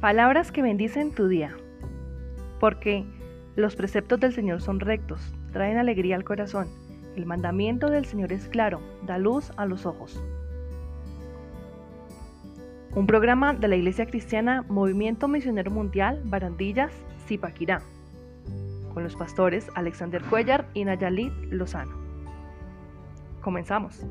Palabras que bendicen tu día. Porque los preceptos del Señor son rectos, traen alegría al corazón. El mandamiento del Señor es claro, da luz a los ojos. Un programa de la Iglesia Cristiana Movimiento Misionero Mundial Barandillas, Zipaquirá, con los pastores Alexander Cuellar y Nayalit Lozano. Comenzamos.